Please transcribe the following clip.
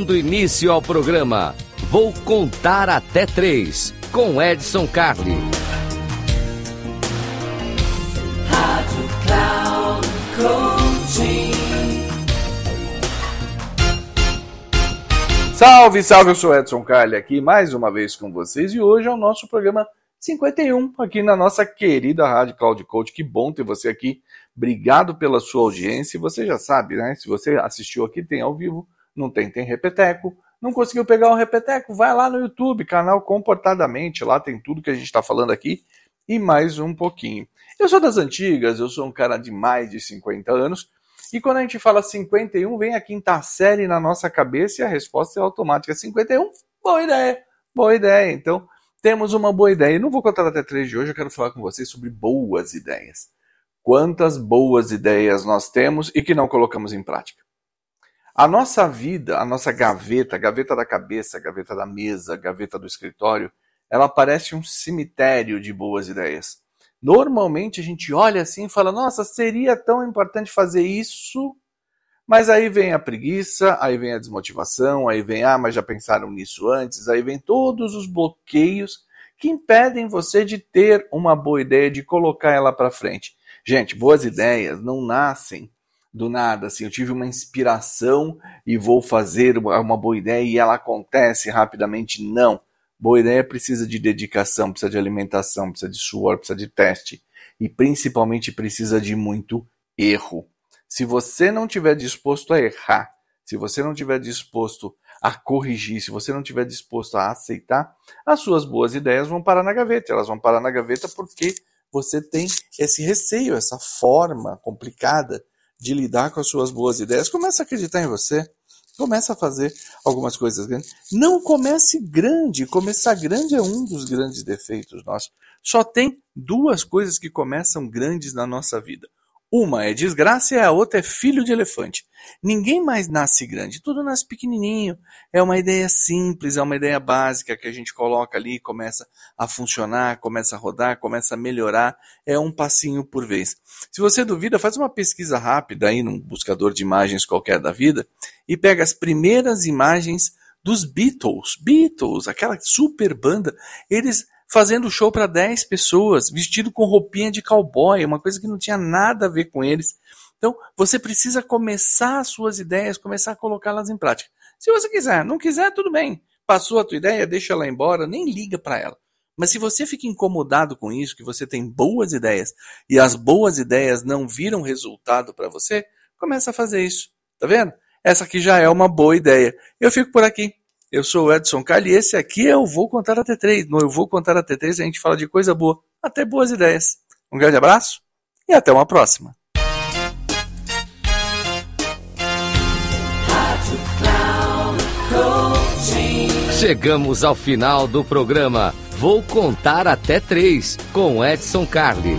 Dando início ao programa, vou contar até três com Edson Carli. Salve, salve, eu sou Edson Carli aqui mais uma vez com vocês e hoje é o nosso programa 51 aqui na nossa querida Rádio Cloud Coach. Que bom ter você aqui. Obrigado pela sua audiência. Você já sabe, né? Se você assistiu aqui, tem ao vivo, não tem, tem repeteco. Não conseguiu pegar o repeteco? Vai lá no YouTube, canal Comportadamente. Lá tem tudo que a gente está falando aqui e mais um pouquinho. Eu sou das antigas, eu sou um cara de mais de 50 anos. E quando a gente fala 51, vem a quinta série na nossa cabeça e a resposta é automática. 51, boa ideia, boa ideia. Então, temos uma boa ideia. Eu não vou contar até três de hoje, eu quero falar com vocês sobre boas ideias. Quantas boas ideias nós temos e que não colocamos em prática. A nossa vida, a nossa gaveta, a gaveta da cabeça, a gaveta da mesa, a gaveta do escritório, ela parece um cemitério de boas ideias. Normalmente a gente olha assim e fala: nossa, seria tão importante fazer isso, mas aí vem a preguiça, aí vem a desmotivação, aí vem, ah, mas já pensaram nisso antes, aí vem todos os bloqueios que impedem você de ter uma boa ideia, de colocar ela para frente. Gente, boas ideias não nascem do nada, assim, eu tive uma inspiração e vou fazer uma boa ideia e ela acontece rapidamente. Não. Boa ideia precisa de dedicação, precisa de alimentação, precisa de suor, precisa de teste e principalmente precisa de muito erro. Se você não tiver disposto a errar, se você não tiver disposto a corrigir, se você não tiver disposto a aceitar, as suas boas ideias vão parar na gaveta. Elas vão parar na gaveta porque você tem esse receio, essa forma complicada de lidar com as suas boas ideias. Começa a acreditar em você. Começa a fazer algumas coisas grandes. Não comece grande. Começar grande é um dos grandes defeitos nossos. Só tem duas coisas que começam grandes na nossa vida. Uma é desgraça e a outra é filho de elefante. Ninguém mais nasce grande, tudo nasce pequenininho. É uma ideia simples, é uma ideia básica que a gente coloca ali, começa a funcionar, começa a rodar, começa a melhorar. É um passinho por vez. Se você duvida, faz uma pesquisa rápida aí num buscador de imagens qualquer da vida e pega as primeiras imagens dos Beatles. Beatles, aquela super banda, eles fazendo show para 10 pessoas, vestido com roupinha de cowboy, uma coisa que não tinha nada a ver com eles. Então, você precisa começar as suas ideias, começar a colocá-las em prática. Se você quiser, não quiser, tudo bem. Passou a tua ideia, deixa ela embora, nem liga para ela. Mas se você fica incomodado com isso, que você tem boas ideias e as boas ideias não viram resultado para você, começa a fazer isso. Tá vendo? Essa aqui já é uma boa ideia. Eu fico por aqui. Eu sou o Edson Cali e esse aqui é o Vou Contar até 3. No Eu Vou Contar até 3 a gente fala de coisa boa, até boas ideias. Um grande abraço e até uma próxima. Chegamos ao final do programa. Vou contar até três com Edson Carli.